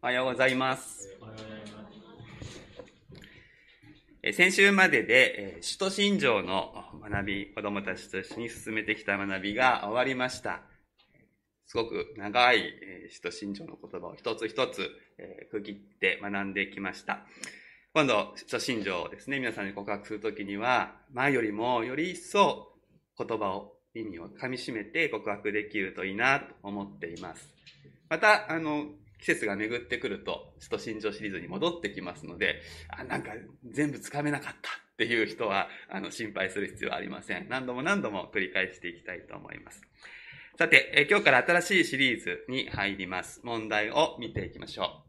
おはようございます。先週までで、使徒信条の学び、子供たちと一緒に進めてきた学びが終わりました。すごく長い使徒信条の言葉を一つ一つ区切って学んできました。今度、使徒信条をですね、皆さんに告白するときには、前よりもより一層言葉を、意味を噛み締めて告白できるといいなと思っています。また、あの、季節が巡ってくると、使徒信条シリーズに戻ってきますので、あ、なんか全部つかめなかったっていう人は、あの、心配する必要はありません。何度も何度も繰り返していきたいと思います。さて、え今日から新しいシリーズに入ります。問題を見ていきましょ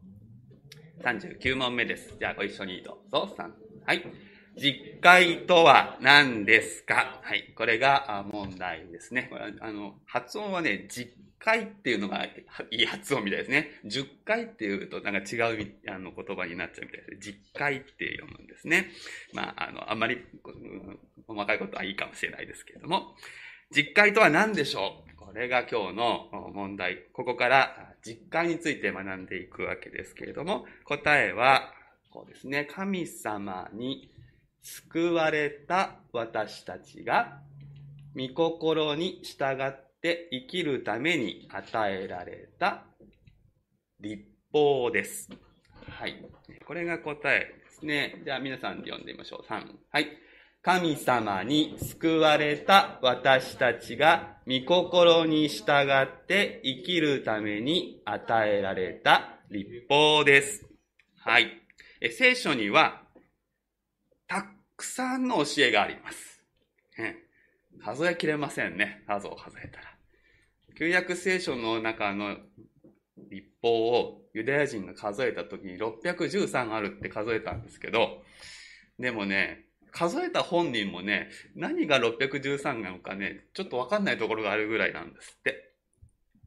う。39問目です。じゃあご一緒にどうぞ。3。はい。実会とは何ですか？はい。これが問題ですね。あの、発音はね、実回っていうのがいい発音みたいですね。10回っていうとなんか違うあの言葉になっちゃうみたいです。10回って読むんですね。まあ、あの、あんまり細かいことはいいかもしれないですけれども。実会とは何でしょう？これが今日の問題。ここから実会について学んでいくわけですけれども、答えはこうですね。神様に救われた私たちが、御心に従って生きるために与えられた立法です。はい。これが答えですね。じゃあ皆さんで読んでみましょう。3。はい。神様に救われた私たちが御心に従って生きるために与えられた立法です。はい。聖書にはくさんの教えがあります。数えきれませんね。数を数えたら。旧約聖書の中の立法をユダヤ人が数えた時に613あるって数えたんですけど、でもね、数えた本人もね、何が613なのかね、ちょっとわかんないところがあるぐらいなんですって。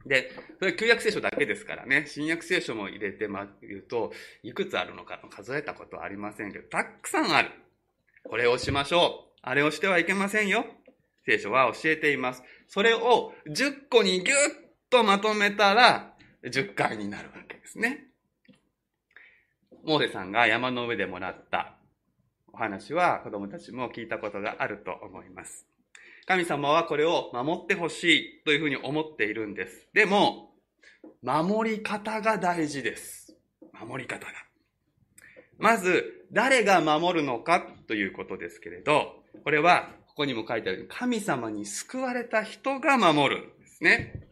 で、それ旧約聖書だけですからね、新約聖書も入れてま、言うと、いくつあるのか数えたことはありませんけど、たくさんある。これをしましょう。あれをしてはいけませんよ。聖書は教えています。それを10個にぎゅっとまとめたら10回になるわけですね。モーセさんが山の上でもらったお話は子供たちも聞いたことがあると思います。神様はこれを守ってほしいというふうに思っているんです。でも、守り方が大事です。守り方が。まず、誰が守るのかということですけれど、これはここにも書いてあるように神様に救われた人が守るんですね。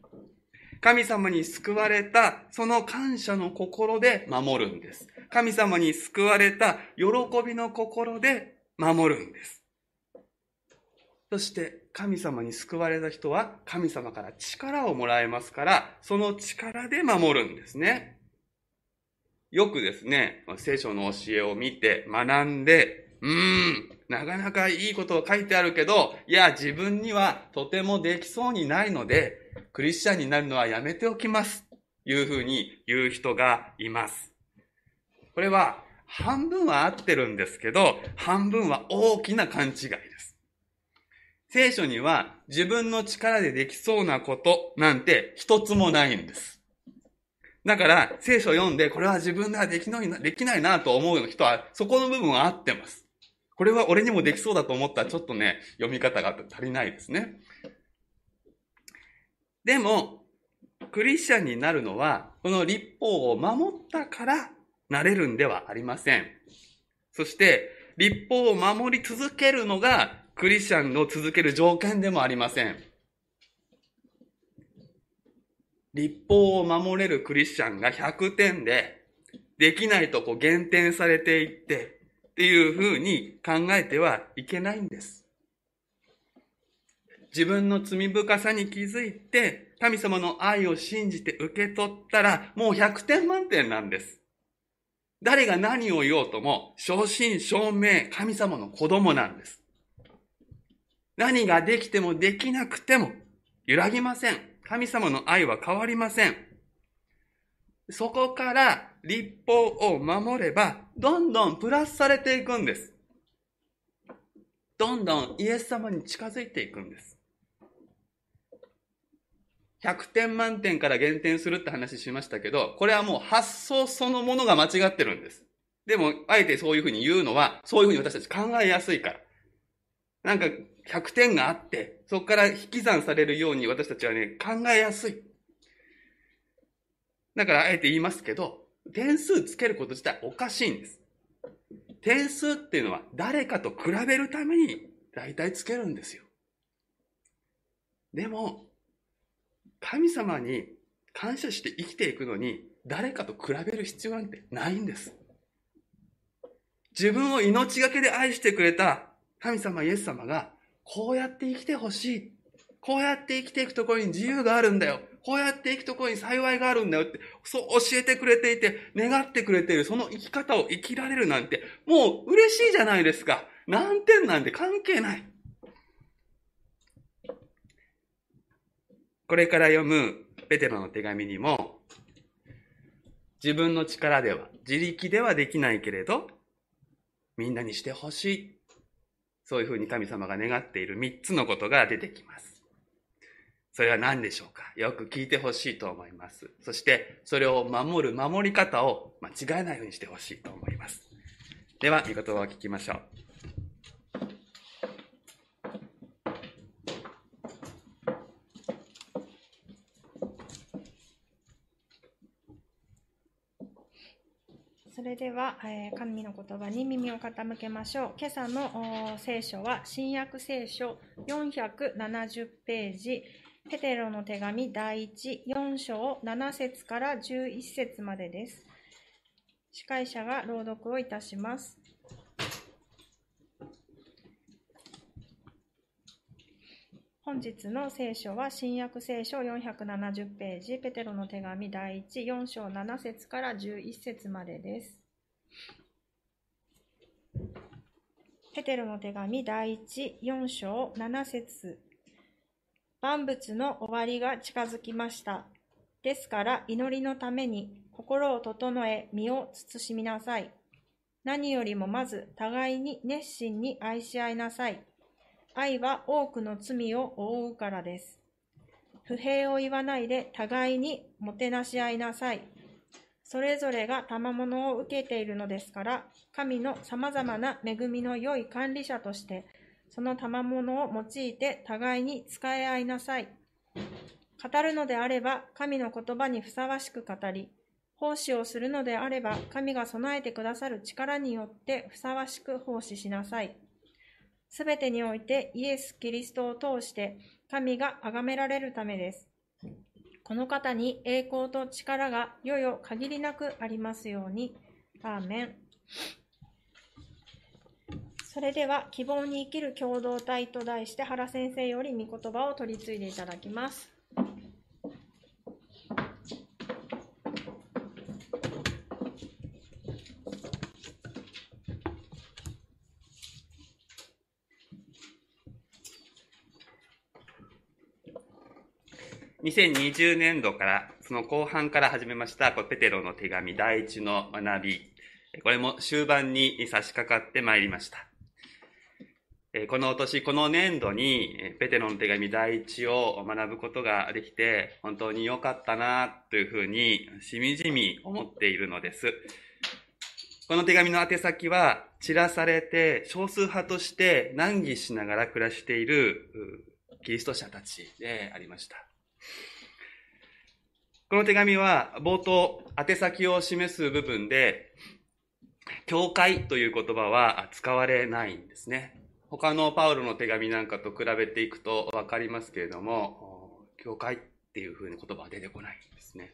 神様に救われた、その感謝の心で守るんです。神様に救われた喜びの心で守るんです。そして神様に救われた人は神様から力をもらえますから、その力で守るんですね。よくですね、聖書の教えを見て学んで、うーん、なかなかいいことを書いてあるけど、いや、自分にはとてもできそうにないので、クリスチャンになるのはやめておきます。いうふうに言う人がいます。これは、半分は合ってるんですけど、半分は大きな勘違いです。聖書には自分の力でできそうなことなんて一つもないんです。だから、聖書を読んで、これは自分ではできないな、できないなと思う人は、そこの部分は合ってます。これは俺にもできそうだと思ったらちょっとね、読み方が足りないですね。でも、クリスチャンになるのは、この立法を守ったからなれるんではありません。そして、立法を守り続けるのがクリスチャンの続ける条件でもありません。立法を守れるクリスチャンが100点で、できないとこう減点されていって、っていうふうに考えてはいけないんです。自分の罪深さに気づいて、神様の愛を信じて受け取ったら、もう100点満点なんです。誰が何を言おうとも、正真正銘、神様の子供なんです。何ができてもできなくても、揺らぎません。神様の愛は変わりません。そこから立法を守れば、どんどんプラスされていくんです。どんどんイエス様に近づいていくんです。100点満点から減点するって話しましたけど、これはもう発想そのものが間違ってるんです。でも、あえてそういうふうに言うのは、そういうふうに私たち考えやすいから。なんか、100点があって、そこから引き算されるように私たちはね、考えやすい。だから、あえて言いますけど、点数つけること自体おかしいんです。点数っていうのは誰かと比べるために大体つけるんですよ。でも、神様に感謝して生きていくのに誰かと比べる必要なんてないんです。自分を命がけで愛してくれた神様イエス様がこうやって生きてほしい。こうやって生きていくところに自由があるんだよ。こうやって生くところに幸いがあるんだよって、そう教えてくれていて、願ってくれている、その生き方を生きられるなんて、もう嬉しいじゃないですか。何点なんて関係ない。これから読むペテロの手紙にも、自分の力では、自力ではできないけれど、みんなにしてほしい。そういうふうに神様が願っている三つのことが出てきます。それは何でしょうか？よく聞いてほしいと思います。そして、それを守る守り方を間違えないようにしてほしいと思います。では、御言葉を聞きましょう。それでは、えー、神の言葉に耳を傾けましょう。今朝の聖書は、新約聖書470ページ、ペテロの手紙第1、4章7節から11節までです。司会者が朗読をいたします。本日の聖書は新約聖書470ページ、ペテロの手紙第1、4章7節から11節までです。ペテロの手紙第1、4章7節万物の終わりが近づきました。ですから祈りのために心を整え身を慎みなさい。何よりもまず互いに熱心に愛し合いなさい。愛は多くの罪を覆うからです。不平を言わないで互いにもてなし合いなさい。それぞれが賜物を受けているのですから、神の様々な恵みの良い管理者として、その賜物を用いて互いに使い合いなさい。語るのであれば、神の言葉にふさわしく語り、奉仕をするのであれば、神が備えてくださる力によってふさわしく奉仕しなさい。すべてにおいてイエス・キリストを通して神が崇められるためです。この方に栄光と力がよよ限りなくありますように。アーメン。それでは、希望に生きる共同体と題して原先生より御言葉を取り継いでいただきます。2020年度から、その後半から始めました、こペテロの手紙第一の学び。これも終盤に差し掛かってまいりました。この年、この年度に、ペテロの手紙第一を学ぶことができて、本当に良かったな、というふうに、しみじみ思っているのです。この手紙の宛先は、散らされて、少数派として難儀しながら暮らしている、キリスト者たちでありました。この手紙は、冒頭、宛先を示す部分で、教会という言葉は使われないんですね。他のパウロの手紙なんかと比べていくと分かりますけれども、教会っていうふうに言葉は出てこないんですね。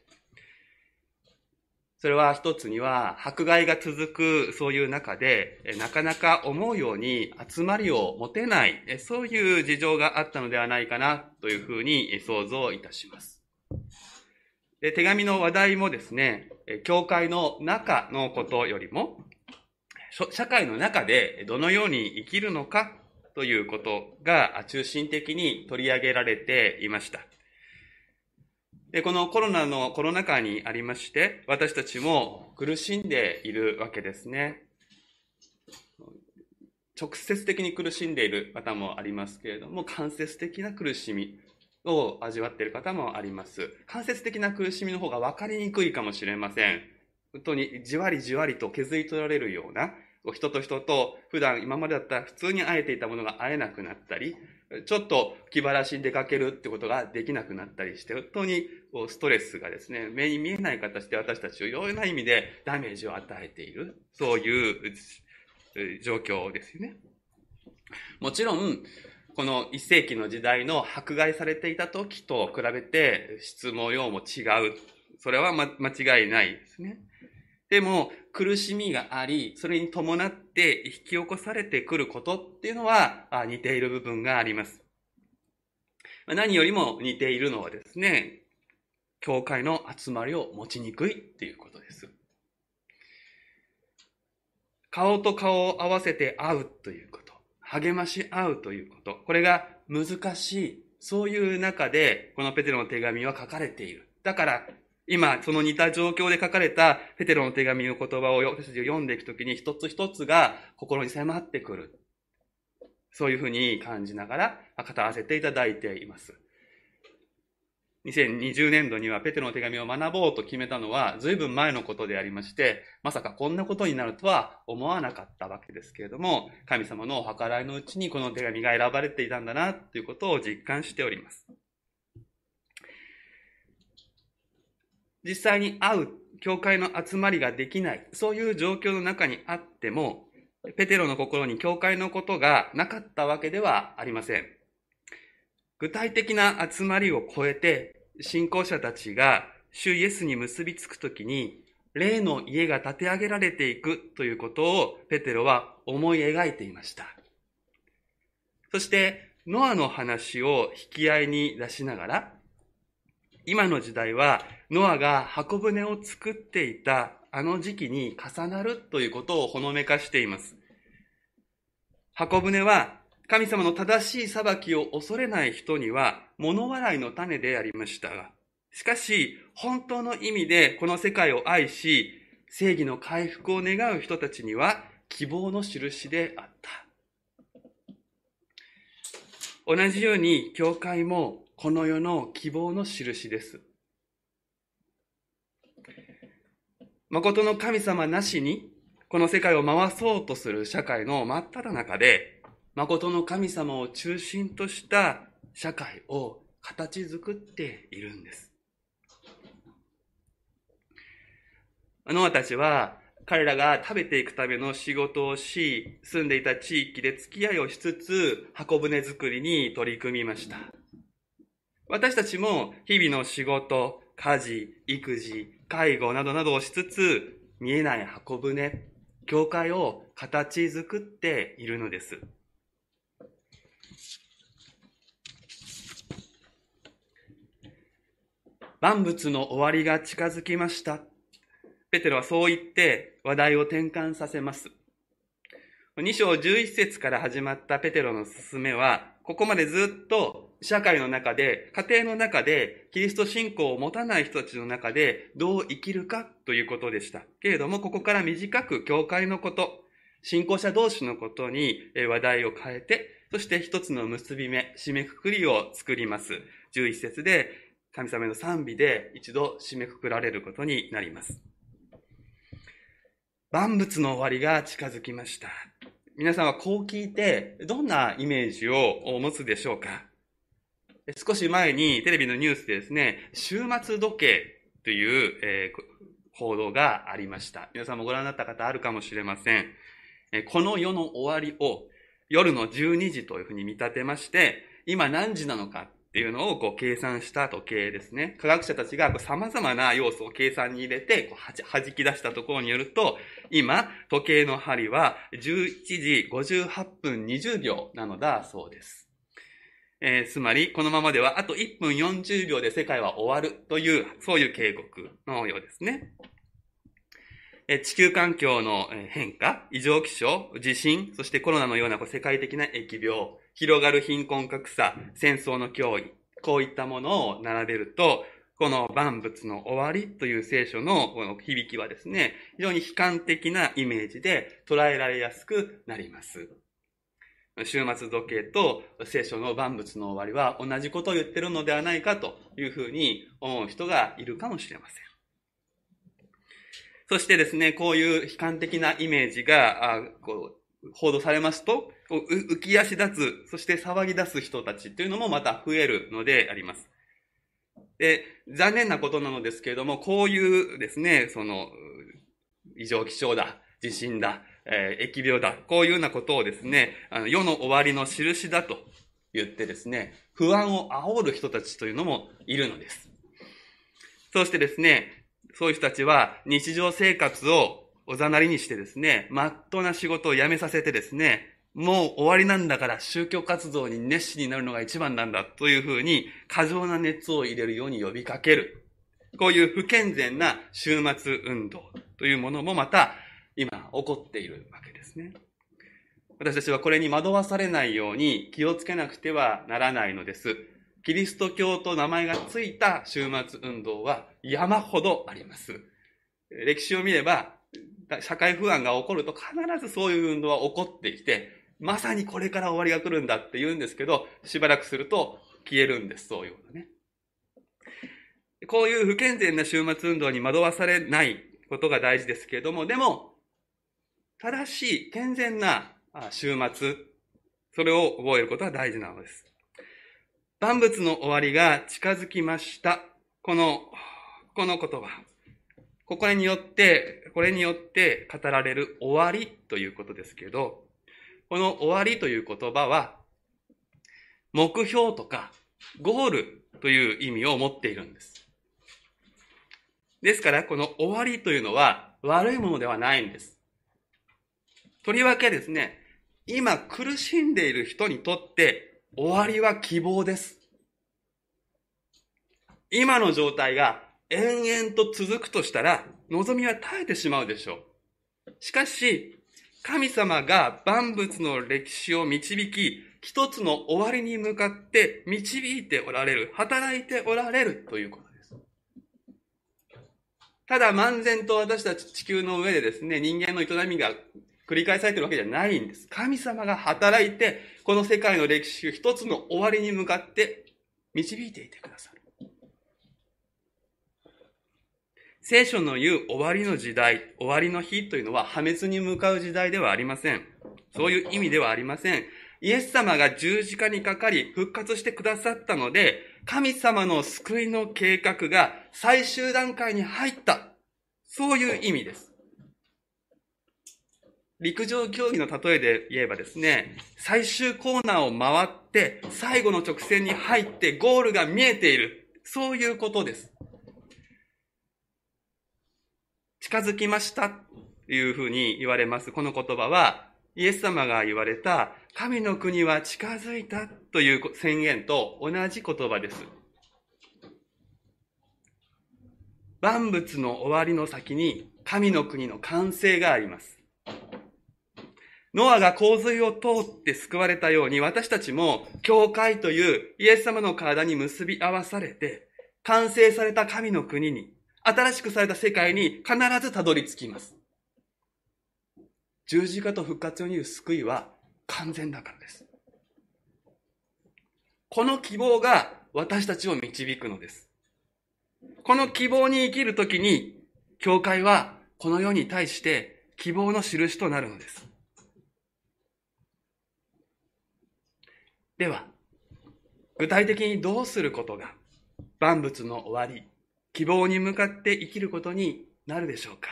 それは一つには、迫害が続くそういう中で、なかなか思うように集まりを持てない、そういう事情があったのではないかなというふうに想像いたします。で手紙の話題もですね、教会の中のことよりも、社会の中でどのように生きるのかということが中心的に取り上げられていました。で、このコロナのコロナ禍にありまして、私たちも苦しんでいるわけですね。直接的に苦しんでいる方もありますけれども、間接的な苦しみ。を味わっている方もあります。間接的な苦しみの方が分かりにくいかもしれません。本当にじわりじわりと削り取られるような、人と人と普段今までだったら普通に会えていたものが会えなくなったり、ちょっと気晴らしに出かけるってことができなくなったりして、本当にストレスがですね、目に見えない形で私たちをいろいろな意味でダメージを与えている、そういう状況ですよね。もちろん、この一世紀の時代の迫害されていた時と比べて質も量も違う。それは、ま、間違いないですね。でも、苦しみがあり、それに伴って引き起こされてくることっていうのは似ている部分があります。何よりも似ているのはですね、教会の集まりを持ちにくいっていうことです。顔と顔を合わせて会うということ。励まし合うということ。これが難しい。そういう中で、このペテロの手紙は書かれている。だから、今、その似た状況で書かれたペテロの手紙の言葉を私たちが読んでいくときに一つ一つが心に迫ってくる。そういうふうに感じながら語らせていただいています。2020年度にはペテロの手紙を学ぼうと決めたのは随分前のことでありまして、まさかこんなことになるとは思わなかったわけですけれども、神様のお計らいのうちにこの手紙が選ばれていたんだなということを実感しております。実際に会う教会の集まりができない、そういう状況の中にあっても、ペテロの心に教会のことがなかったわけではありません。具体的な集まりを超えて、信仰者たちが主イエスに結びつくときに、霊の家が建て上げられていくということをペテロは思い描いていました。そして、ノアの話を引き合いに出しながら、今の時代はノアが箱舟を作っていたあの時期に重なるということをほのめかしています。箱舟は神様の正しい裁きを恐れない人には物笑いの種でありましたが、しかし本当の意味でこの世界を愛し、正義の回復を願う人たちには希望の印であった。同じように教会もこの世の希望の印です。誠の神様なしにこの世界を回そうとする社会の真っ只中で誠の神様を中心とした社会を形作っているんです。ノアたちは彼らが食べていくための仕事をし、住んでいた地域で付き合いをしつつ、箱舟作りに取り組みました。私たちも日々の仕事、家事、育児、介護などなどをしつつ、見えない箱舟、教会を形作っているのです。万物の終わりが近づきました。ペテロはそう言って話題を転換させます。2章11節から始まったペテロの進めは、ここまでずっと社会の中で、家庭の中で、キリスト信仰を持たない人たちの中でどう生きるかということでした。けれども、ここから短く教会のこと、信仰者同士のことに話題を変えて、そして一つの結び目、締めくくりを作ります。11節で、神様の賛美で一度締めくくられることになります。万物の終わりが近づきました。皆さんはこう聞いて、どんなイメージを持つでしょうか？少し前にテレビのニュースでですね、終末時計という、えー、報道がありました。皆さんもご覧になった方あるかもしれません。この世の終わりを夜の12時というふうに見立てまして、今何時なのかっていうのをこう計算した時計ですね。科学者たちが様々な要素を計算に入れてこう弾き出したところによると、今、時計の針は11時58分20秒なのだそうです。えー、つまり、このままではあと1分40秒で世界は終わるという、そういう警告のようですね。え地球環境の変化、異常気象、地震、そしてコロナのような世界的な疫病、広がる貧困格差、戦争の脅威、こういったものを並べると、この万物の終わりという聖書のこの響きはですね、非常に悲観的なイメージで捉えられやすくなります。終末時計と聖書の万物の終わりは同じことを言ってるのではないかというふうに思う人がいるかもしれません。そしてですね、こういう悲観的なイメージが、こう報道されますと、浮き足立つ、そして騒ぎ出す人たちというのもまた増えるのであります。で、残念なことなのですけれども、こういうですね、その、異常気象だ、地震だ、えー、疫病だ、こういうようなことをですね、あの世の終わりの印だと言ってですね、不安を煽る人たちというのもいるのです。そしてですね、そういう人たちは日常生活をおざなりにしてですね、まっとうな仕事を辞めさせてですね、もう終わりなんだから宗教活動に熱心になるのが一番なんだというふうに過剰な熱を入れるように呼びかける。こういう不健全な終末運動というものもまた起こっているわけですね。私たちはこれに惑わされないように気をつけなくてはならないのです。キリスト教と名前がついた終末運動は山ほどあります。歴史を見れば、社会不安が起こると必ずそういう運動は起こってきて、まさにこれから終わりが来るんだって言うんですけど、しばらくすると消えるんです、そういうのね。こういう不健全な終末運動に惑わされないことが大事ですけれども、でも、正しい健全な終末、それを覚えることは大事なのです。万物の終わりが近づきました。この、この言葉。ここによって、これによって語られる終わりということですけど、この終わりという言葉は、目標とかゴールという意味を持っているんです。ですから、この終わりというのは悪いものではないんです。とりわけですね、今苦しんでいる人にとって終わりは希望です。今の状態が延々と続くとしたら、望みは絶えてしまうでしょう。しかし、神様が万物の歴史を導き、一つの終わりに向かって導いておられる、働いておられるということです。ただ漫然と私たち地球の上でですね、人間の営みが繰り返されてるわけじゃないんです。神様が働いて、この世界の歴史を一つの終わりに向かって導いていてくださる。聖書の言う終わりの時代、終わりの日というのは破滅に向かう時代ではありません。そういう意味ではありません。イエス様が十字架にかかり復活してくださったので、神様の救いの計画が最終段階に入った。そういう意味です。陸上競技の例えで言えばですね、最終コーナーを回って、最後の直線に入ってゴールが見えている。そういうことです。近づきましたというふうに言われます。この言葉は、イエス様が言われた、神の国は近づいたという宣言と同じ言葉です。万物の終わりの先に神の国の完成があります。ノアが洪水を通って救われたように私たちも教会というイエス様の体に結び合わされて完成された神の国に新しくされた世界に必ずたどり着きます。十字架と復活による救いは完全だからです。この希望が私たちを導くのです。この希望に生きるときに、教会はこの世に対して希望の印となるのです。では、具体的にどうすることが万物の終わり、希望に向かって生きることになるでしょうか？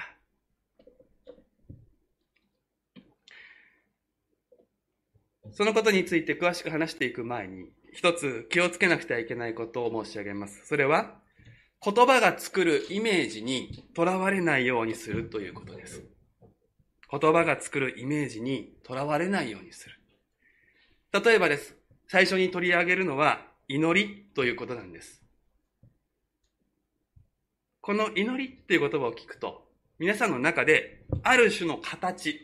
そのことについて詳しく話していく前に、一つ気をつけなくてはいけないことを申し上げます。それは、言葉が作るイメージにとらわれないようにするということです。言葉が作るイメージにとらわれないようにする。例えばです。最初に取り上げるのは祈りということなんです。この祈りっていう言葉を聞くと、皆さんの中である種の形、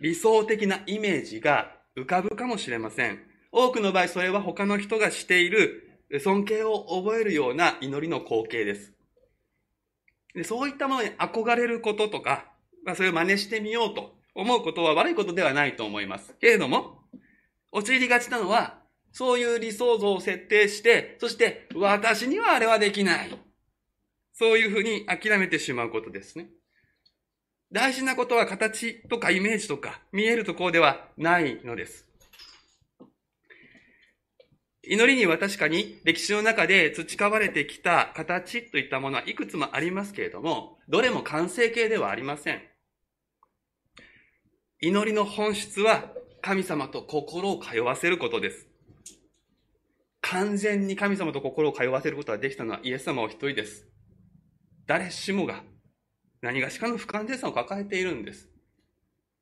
理想的なイメージが浮かぶかもしれません。多くの場合それは他の人がしている尊敬を覚えるような祈りの光景です。でそういったものに憧れることとか、まあ、それを真似してみようと思うことは悪いことではないと思います。けれども、陥りがちなのは、そういう理想像を設定して、そして、私にはあれはできない。そういうふうに諦めてしまうことですね。大事なことは形とかイメージとか見えるところではないのです。祈りには確かに歴史の中で培われてきた形といったものはいくつもありますけれども、どれも完成形ではありません。祈りの本質は神様と心を通わせることです。完全に神様と心を通わせることができたのはイエス様お一人です。誰しもが何がしかの不完全さを抱えているんです。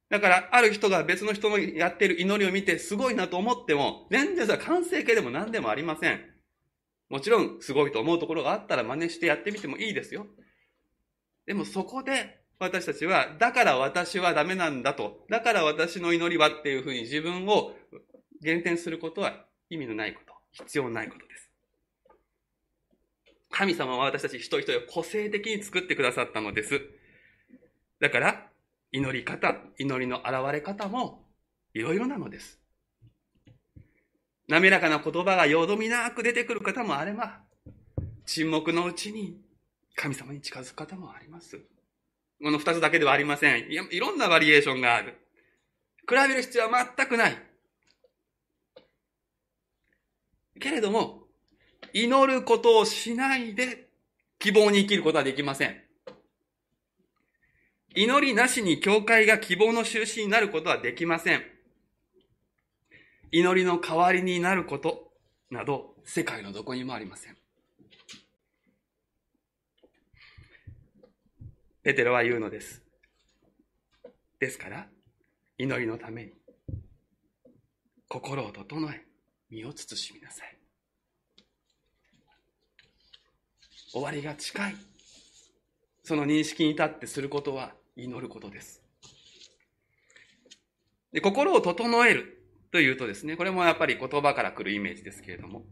だから、ある人が別の人のやっている祈りを見てすごいなと思っても、全然それは完成形でも何でもありません。もちろん、すごいと思うところがあったら真似してやってみてもいいですよ。でもそこで、私たちは、だから私はダメなんだと、だから私の祈りはっていうふうに自分を減点することは意味のないこと、必要ないことです。神様は私たち一人一人を個性的に作ってくださったのです。だから、祈り方、祈りの現れ方もいろいろなのです。滑らかな言葉がよどみなく出てくる方もあれば、沈黙のうちに神様に近づく方もあります。この二つだけではありません。いいろんなバリエーションがある。比べる必要は全くない。けれども、祈ることをしないで希望に生きることはできません。祈りなしに教会が希望の印になることはできません。祈りの代わりになることなど、世界のどこにもありません。ペテロは言うのです。ですから、祈りのために、心を整え、身を慎みなさい。終わりが近い。その認識に立ってすることは祈ることです。で心を整えるというとですね、これもやっぱり言葉から来るイメージですけれども、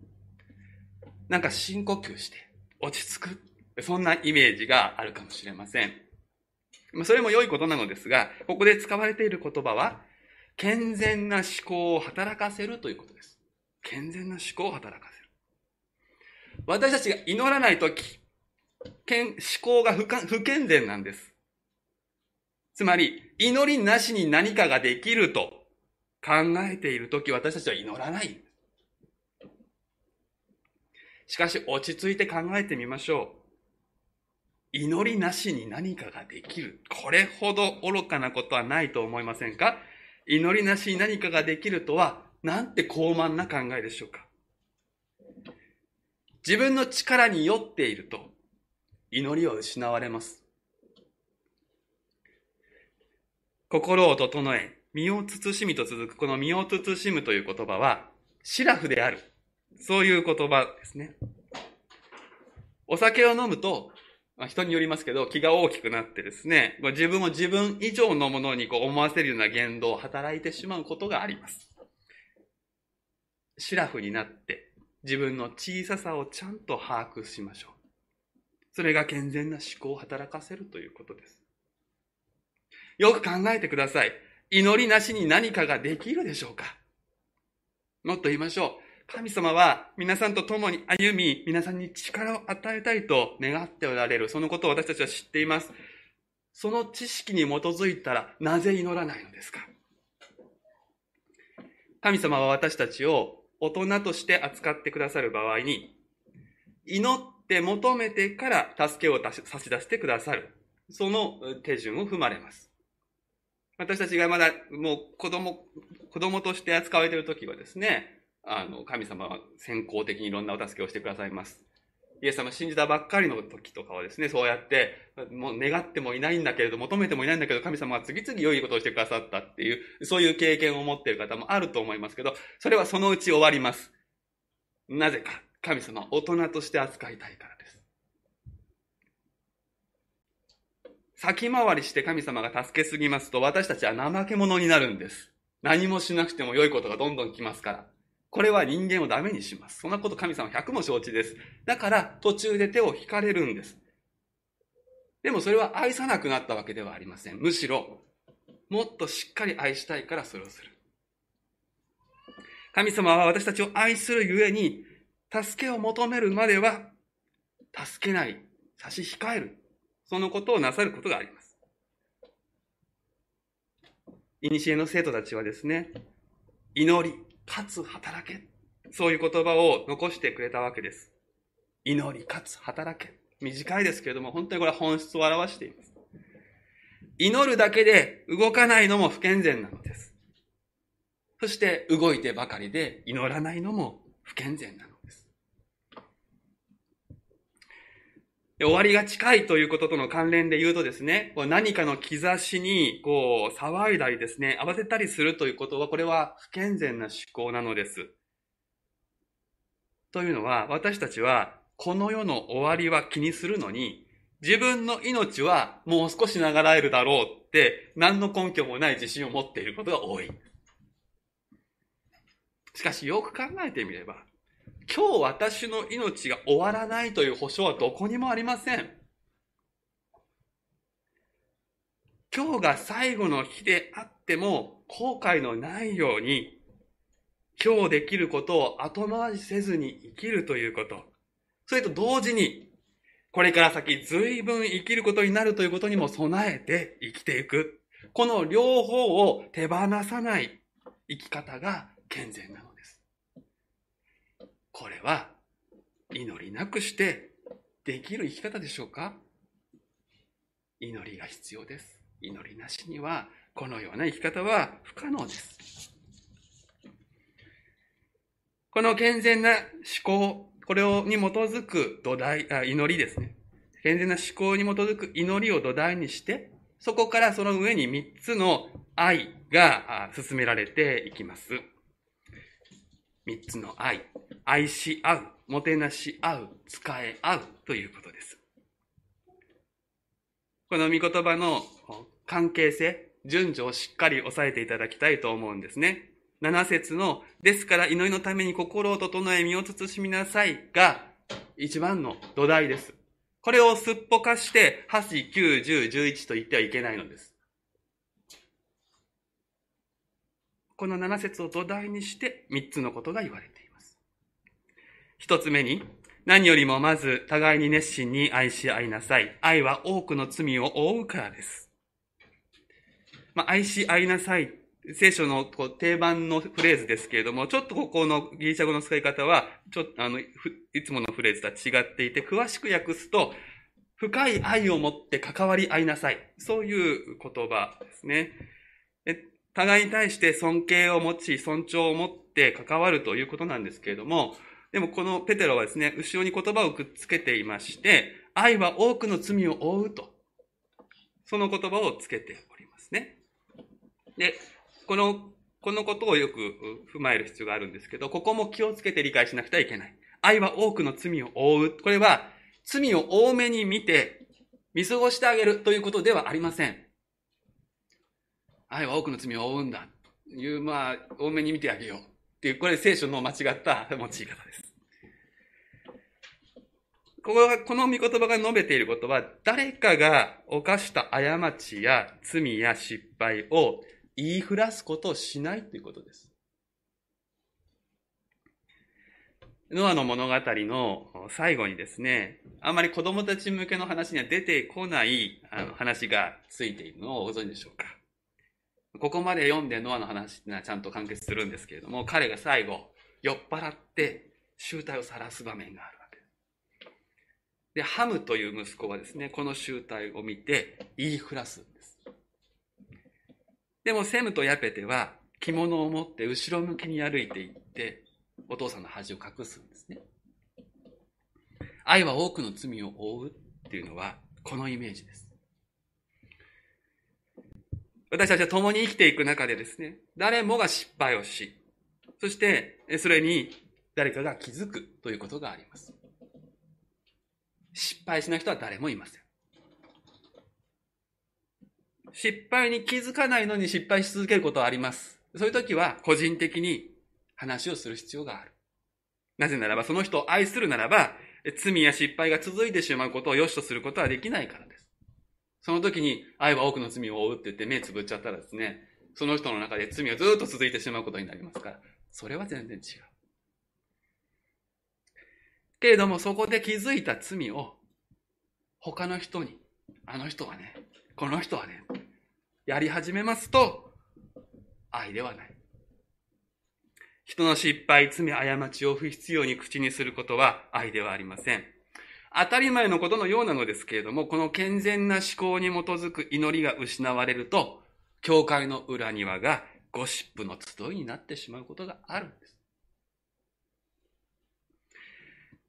なんか深呼吸して落ち着く。そんなイメージがあるかもしれません。それも良いことなのですが、ここで使われている言葉は、健全な思考を働かせるということです。健全な思考を働かせる。私たちが祈らないとき、思考が不不健全なんです。つまり、祈りなしに何かができると考えているとき、私たちは祈らない。しかし、落ち着いて考えてみましょう。祈りなしに何かができる。これほど愚かなことはないと思いませんか？祈りなしに何かができるとは、なんて高慢な考えでしょうか自分の力に酔っていると、祈りは失われます。心を整え、身を慎みと続くこの身を慎むという言葉は、シラフである。そういう言葉ですね。お酒を飲むと、まあ、人によりますけど、気が大きくなってですね、自分を自分以上のものにこう思わせるような言動を働いてしまうことがあります。シラフになって、自分の小ささをちゃんと把握しましょう。それが健全な思考を働かせるということです。よく考えてください。祈りなしに何かができるでしょうかもっと言いましょう。神様は皆さんと共に歩み、皆さんに力を与えたいと願っておられる。そのことを私たちは知っています。その知識に基づいたらなぜ祈らないのですか神様は私たちを大人として扱ってくださる場合に、祈って求めてから助けを差し出してくださる。その手順を踏まれます。私たちがまだもう子供、子供として扱われているときはですね、あの、神様は先行的にいろんなお助けをしてくださいます。イエス様信じたばっかりの時とかはですね、そうやって、もう願ってもいないんだけれど、求めてもいないんだけど、神様は次々良いことをしてくださったっていう、そういう経験を持っている方もあると思いますけど、それはそのうち終わります。なぜか、神様は大人として扱いたいからです。先回りして神様が助けすぎますと、私たちは怠け者になるんです。何もしなくても良いことがどんどん来ますから。これは人間をダメにします。そんなこと神様100も承知です。だから途中で手を引かれるんです。でもそれは愛さなくなったわけではありません。むしろ、もっとしっかり愛したいからそれをする。神様は私たちを愛するゆえに、助けを求めるまでは、助けない、差し控える。そのことをなさることがあります。いにしえの生徒たちはですね、祈り、かつ働け。そういう言葉を残してくれたわけです。祈り、かつ働け。短いですけれども、本当にこれは本質を表しています。祈るだけで動かないのも不健全なのです。そして動いてばかりで祈らないのも不健全なのです。終わりが近いということとの関連で言うとですね、何かの兆しにこう騒いだりですね、慌てたりするということは、これは不健全な思考なのです。というのは、私たちはこの世の終わりは気にするのに、自分の命はもう少し流れるだろうって何の根拠もない自信を持っていることが多い。しかしよく考えてみれば、今日私の命が終わらないという保証はどこにもありません。今日が最後の日であっても後悔のないように、今日できることを後回しせずに生きるということ。それと同時に、これから先随分生きることになるということにも備えて生きていく。この両方を手放さない生き方が健全なの。これは祈りなくしてできる生き方でしょうか？祈りが必要です。祈りなしにはこのような生き方は不可能です。この健全な思考、これをに基づく土台、あ祈りですね。健全な思考に基づく祈りを土台にして、そこからその上に三つの愛が進められていきます。三つの愛。愛し合う、もてなし合う、使え合うということです。この御言葉の関係性、順序をしっかり押さえていただきたいと思うんですね。七節の、ですから祈りのために心を整え身を慎みなさいが、一番の土台です。これをすっぽかして、8、9、10、11と言ってはいけないのです。この7節を土台にして3つのことが言われています。1つ目に、何よりもまず互いに熱心に愛し合いなさい。愛は多くの罪を負うからです。まあ、愛し合いなさい。聖書のこう定番のフレーズですけれども、ちょっとここのギリシャ語の使い方は、ちょっとあの、いつものフレーズとは違っていて、詳しく訳すと、深い愛を持って関わり合いなさい。そういう言葉ですね。互いに対して尊敬を持ち、尊重を持って関わるということなんですけれども、でもこのペテロはですね、後ろに言葉をくっつけていまして、愛は多くの罪を負うと、その言葉をつけておりますね。で、この、このことをよく踏まえる必要があるんですけど、ここも気をつけて理解しなくてはいけない。愛は多くの罪を負う。これは、罪を多めに見て、見過ごしてあげるということではありません。愛は多くの罪を負うんだ。いう、まあ、多めに見てあげよう。っていう、これ聖書の間違った用い方です。ここは、この御言葉が述べていることは、誰かが犯した過ちや罪や失敗を言いふらすことをしないということです。ノアの物語の最後にですね、あまり子供たち向けの話には出てこないあの話がついているのをご存知でしょうか。ここまで読んでノアの話っていうのはちゃんと完結するんですけれども、彼が最後、酔っ払って集体を晒す場面があるわけで。で、ハムという息子はですね、この集体を見て言いふらすんです。でもセムとヤペテは着物を持って後ろ向きに歩いていって、お父さんの恥を隠すんですね。愛は多くの罪を負うっていうのは、このイメージです。私たちは共に生きていく中でですね、誰もが失敗をし、そしてそれに誰かが気づくということがあります。失敗しない人は誰もいません。失敗に気づかないのに失敗し続けることはあります。そういう時は個人的に話をする必要がある。なぜならば、その人を愛するならば、罪や失敗が続いてしまうことを良しとすることはできないからです。その時に愛は多くの罪を負うって言って目つぶっちゃったらですね、その人の中で罪がずっと続いてしまうことになりますから、それは全然違う。けれどもそこで気づいた罪を他の人に、あの人はね、この人はね、やり始めますと、愛ではない。人の失敗、罪、過ちを不必要に口にすることは愛ではありません。当たり前のことのようなのですけれども、この健全な思考に基づく祈りが失われると、教会の裏庭がゴシップの集いになってしまうことがあるんです。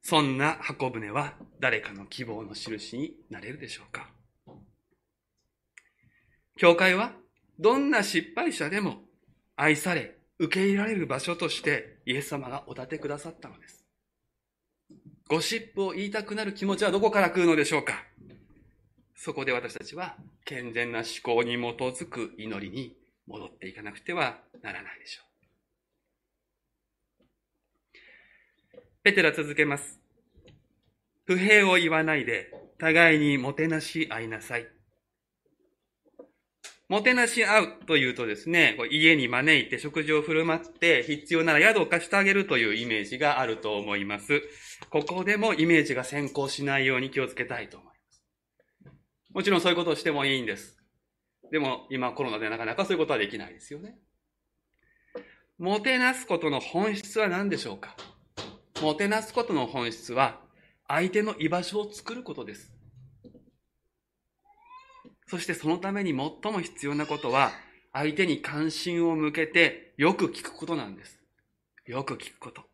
そんな箱舟は誰かの希望の印になれるでしょうか教会はどんな失敗者でも愛され、受け入れられる場所としてイエス様がお立てくださったのです。ゴシップを言いたくなる気持ちはどこから来るのでしょうか？そこで私たちは健全な思考に基づく祈りに戻っていかなくてはならないでしょう。ペテラ続けます。不平を言わないで互いにもてなし合いなさい。もてなし合うというとですね、家に招いて食事を振る舞って必要なら宿を貸してあげるというイメージがあると思います。ここでもイメージが先行しないように気をつけたいと思います。もちろんそういうことをしてもいいんです。でも今コロナでなかなかそういうことはできないですよね。もてなすことの本質は何でしょうか？もてなすことの本質は相手の居場所を作ることです。そしてそのために最も必要なことは、相手に関心を向けてよく聞くことなんです。よく聞くこと。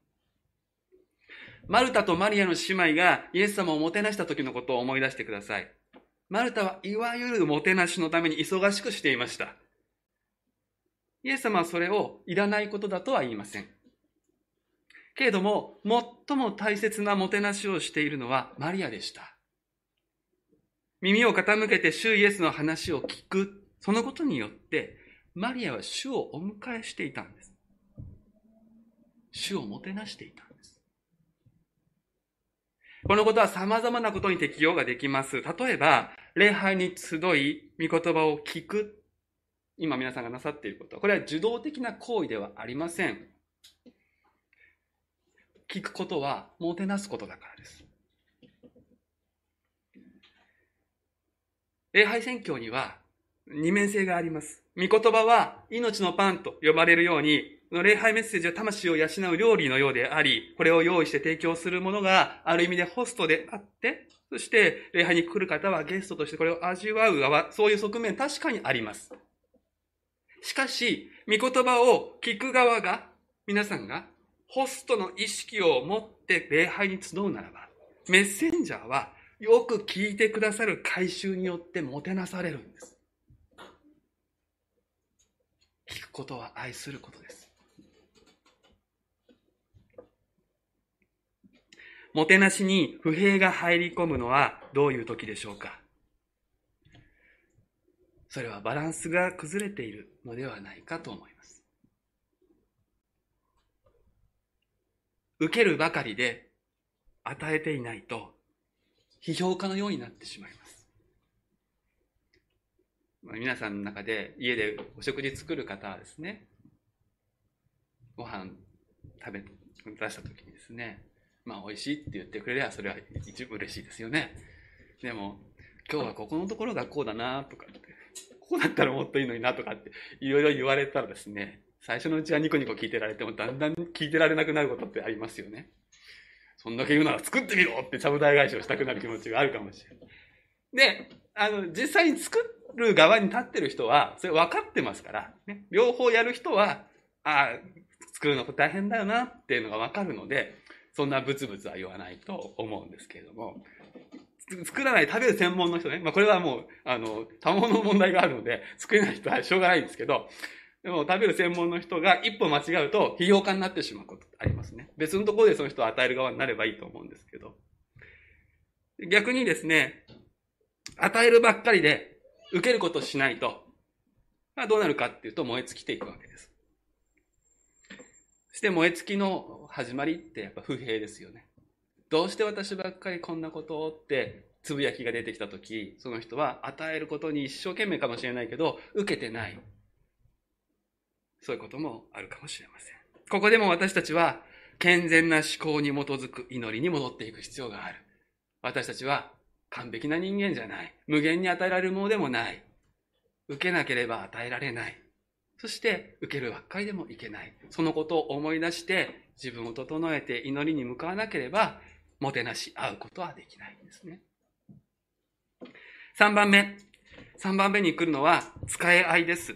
マルタとマリアの姉妹がイエス様をもてなした時のことを思い出してください。マルタはいわゆるもてなしのために忙しくしていました。イエス様はそれをいらないことだとは言いません。けれども、最も大切なもてなしをしているのはマリアでした。耳を傾けて主イエスの話を聞く、そのことによって、マリアは主をお迎えしていたんです。主をもてなしていた。このことは様々なことに適用ができます。例えば、礼拝に集い、御言葉を聞く。今皆さんがなさっていること。これは受動的な行為ではありません。聞くことはもてなすことだからです。礼拝宣教には二面性があります。御言葉は命のパンと呼ばれるように、礼拝メッセージは魂を養う料理のようであり、これを用意して提供するものがある意味でホストであって、そして礼拝に来る方はゲストとしてこれを味わう側、そういう側面確かにあります。しかし、御言葉を聞く側が、皆さんがホストの意識を持って礼拝に集うならば、メッセンジャーはよく聞いてくださる回収によってもてなされるんです。聞くことは愛することです。もてなしに不平が入り込むのはどういう時でしょうか？それはバランスが崩れているのではないかと思います。受けるばかりで与えていないと批評家のようになってしまいます。まあ、皆さんの中で家でお食事作る方はですね、ご飯食べ、出した時にですね、まあ美味しいって言ってくれればそれは一番嬉しいですよね。でも、今日はここのところがこうだなとかって、こうだったらもっといいのになとかっていろいろ言われたらですね、最初のうちはニコニコ聞いてられてもだんだん聞いてられなくなることってありますよね。そんだけ言うなら作ってみろってちゃぶ台返しをしたくなる気持ちがあるかもしれない。で、あの、実際に作る側に立ってる人は、それ分かってますから、ね、両方やる人は、ああ、作るの大変だよなっていうのが分かるので、そんなブツブツは言わないと思うんですけれども、作らない、食べる専門の人ね。まあこれはもう、あの、賜物の問題があるので、作れない人はしょうがないんですけど、でも食べる専門の人が一歩間違うと批評家になってしまうことありますね。別のところでその人を与える側になればいいと思うんですけど。逆にですね、与えるばっかりで受けることしないと、まあ、どうなるかっていうと燃え尽きていくわけです。そして燃え尽きの始まりってやっぱ不平ですよね。どうして私ばっかりこんなことをってつぶやきが出てきたとき、その人は与えることに一生懸命かもしれないけど、受けてない。そういうこともあるかもしれません。ここでも私たちは健全な思考に基づく祈りに戻っていく必要がある。私たちは完璧な人間じゃない。無限に与えられるものでもない。受けなければ与えられない。そして受けるばっかりでもいけない。そのことを思い出して自分を整えて祈りに向かわなければもてなし合うことはできないんですね。3番目。3番目に来るのは使い合いです。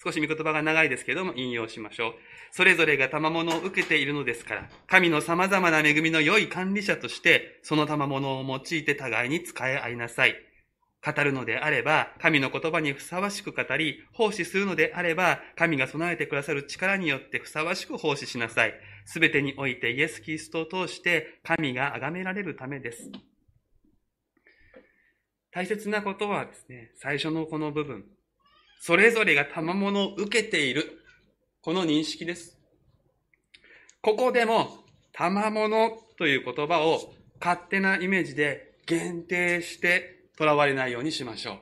少し見言葉が長いですけれども引用しましょう。それぞれが賜物を受けているのですから、神の様々な恵みの良い管理者として、その賜物を用いて互いに使い合いなさい。語るのであれば、神の言葉にふさわしく語り、奉仕するのであれば、神が備えてくださる力によってふさわしく奉仕しなさい。すべてにおいてイエス・キリストを通して神が崇められるためです。大切なことはですね、最初のこの部分。それぞれが賜物を受けている。この認識です。ここでも、賜物という言葉を勝手なイメージで限定して囚われないようにしましょう。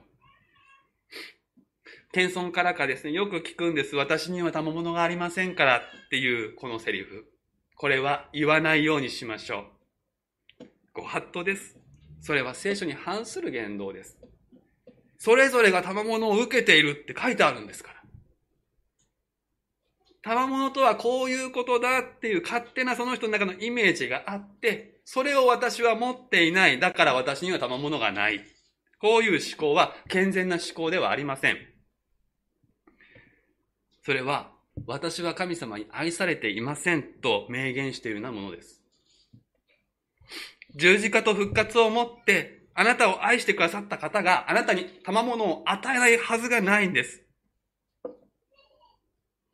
謙遜からかですね、よく聞くんです。私には賜物がありませんからっていうこのセリフ。これは言わないようにしましょう。ご法度です。それは聖書に反する言動です。それぞれが賜物を受けているって書いてあるんですから。賜物とはこういうことだっていう勝手なその人の中のイメージがあって、それを私は持っていない。だから私には賜物がない。こういう思考は健全な思考ではありません。それは、私は神様に愛されていませんと明言しているようなものです。十字架と復活をもって、あなたを愛してくださった方があなたに賜物を与えないはずがないんです。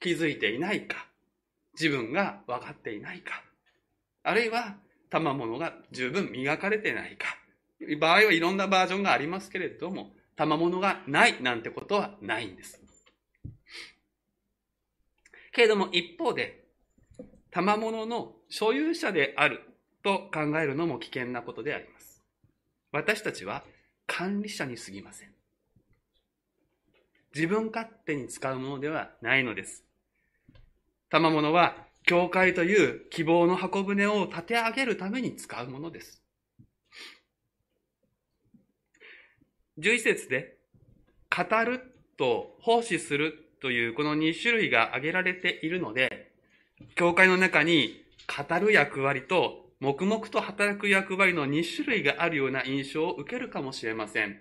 気づいていないか、自分が分かっていないか、あるいは賜物が十分磨かれてないか、場合はいろんなバージョンがありますけれども、賜物がないなんてことはないんです。けれども一方で、賜物の所有者であると考えるのも危険なことであります。私たちは管理者に過ぎません。自分勝手に使うものではないのです。賜物は、教会という希望の箱舟を立て上げるために使うものです。11節で、語ると奉仕するというこの2種類が挙げられているので、教会の中に語る役割と黙々と働く役割の2種類があるような印象を受けるかもしれません。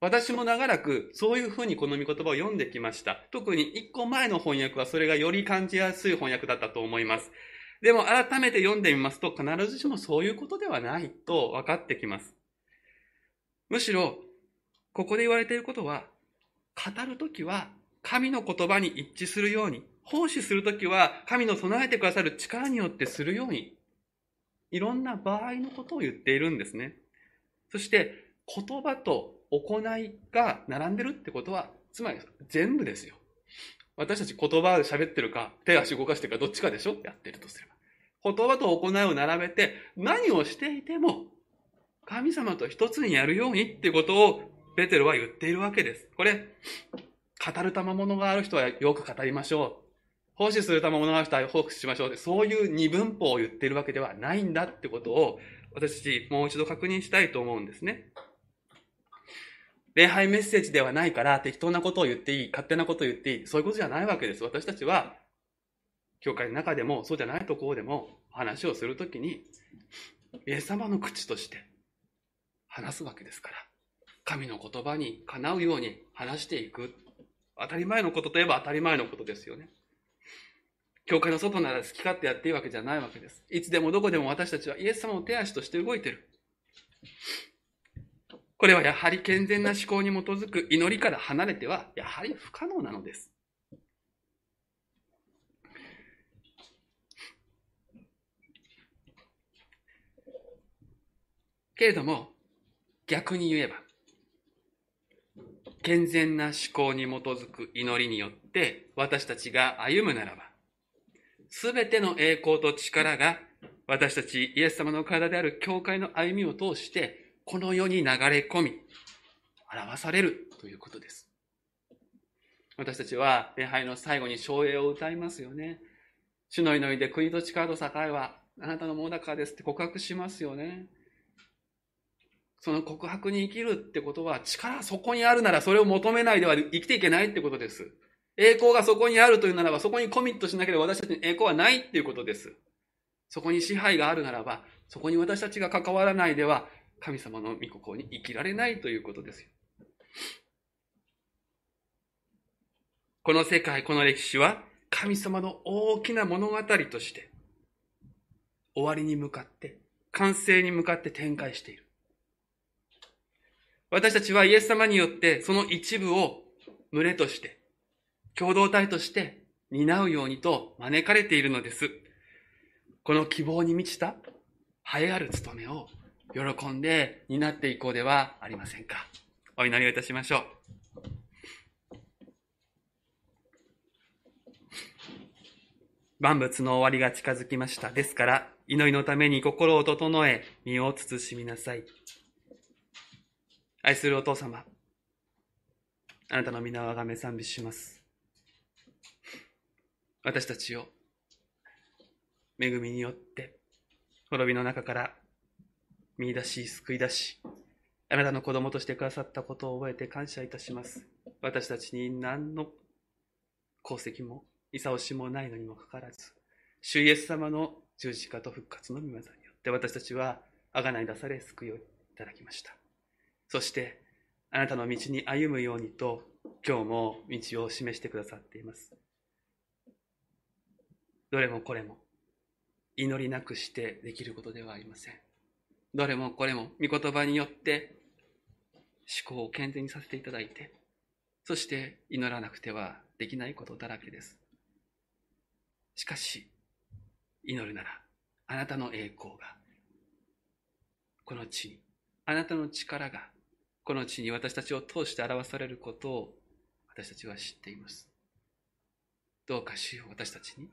私も長らくそういうふうにこの御言葉を読んできました。特に1個前の翻訳はそれがより感じやすい翻訳だったと思います。でも改めて読んでみますと必ずしもそういうことではないと分かってきます。むしろ、ここで言われていることは、語るときは神の言葉に一致するように、奉仕するときは神の備えてくださる力によってするように、いろんな場合のことを言っているんですね。そして言葉と行いが並んでるってことは、つまり全部ですよ。私たち言葉で喋ってるか、手足動かしてるかどっちかでしょやってるとすれば。言葉と行いを並べて何をしていても神様と一つにやるようにってことをペテロは言っているわけです。これ、語る賜物がある人はよく語りましょう。奉仕する賜物がある人は奉仕しましょう。そういう二分法を言っているわけではないんだってことを私たちもう一度確認したいと思うんですね。礼拝メッセージではないから適当なことを言っていい、勝手なことを言っていい、そういうことじゃないわけです。私たちは、教会の中でもそうじゃないところでも話をするときに、イエス様の口として話すわけですから、神の言葉にかなうように話していく。当たり前のことといえば当たり前のことですよね。教会の外なら好き勝手やっていいわけじゃないわけです。いつでもどこでも私たちはイエス様の手足として動いている。これはやはり健全な思考に基づく祈りから離れては、やはり不可能なのです。けれども、逆に言えば、健全な思考に基づく祈りによって私たちが歩むならば、すべての栄光と力が私たちイエス様の体である教会の歩みを通して、この世に流れ込み、表されるということです。私たちは礼拝の最後に唱詠を歌いますよね。主の祈りで国と力と栄はあなたのものだからですって告白しますよね。その告白に生きるってことは力そこにあるならそれを求めないでは生きていけないってことです。栄光がそこにあるというならばそこにコミットしなければ私たちに栄光はないっていうことです。そこに支配があるならばそこに私たちが関わらないでは神様の御心に生きられないということですよ。この世界、この歴史は神様の大きな物語として終わりに向かって、完成に向かって展開している。私たちはイエス様によってその一部を群れとして、共同体として担うようにと招かれているのです。この希望に満ちた栄えある務めを喜んで担っていこうではありませんか。お祈りをいたしましょう。万物の終わりが近づきました。ですから、祈りのために心を整え、身を慎みなさい。愛するお父様、あなたの皆をあがめ賛美します。私たちを恵みによって滅びの中から見出し、救い出し、あなたの子供としてくださったことを覚えて感謝いたします。私たちに何の功績も、いさおしもないのにもかかわらず、主イエス様の十字架と復活の御業によって私たちは贖い出され救いをいただきました。そして、あなたの道に歩むようにと、今日も道を示してくださっています。どれもこれも祈りなくしてできることではありません。どれもこれも御言葉によって思考を健全にさせていただいて、そして祈らなくてはできないことだらけです。しかし、祈るなら、あなたの栄光が、この地に、あなたの力が、この地に私たちを通して表されることを私たちは知っています。どうか主よ私たちに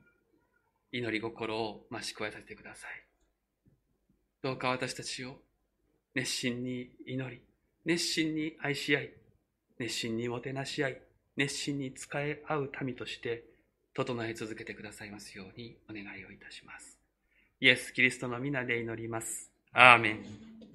祈り心を増し加えさせてください。どうか私たちを熱心に祈り、熱心に愛し合い、熱心にもてなし合い、熱心に使え合う民として整え続けてくださいますようにお願いをいたします。イエス・キリストの皆で祈ります。アーメン。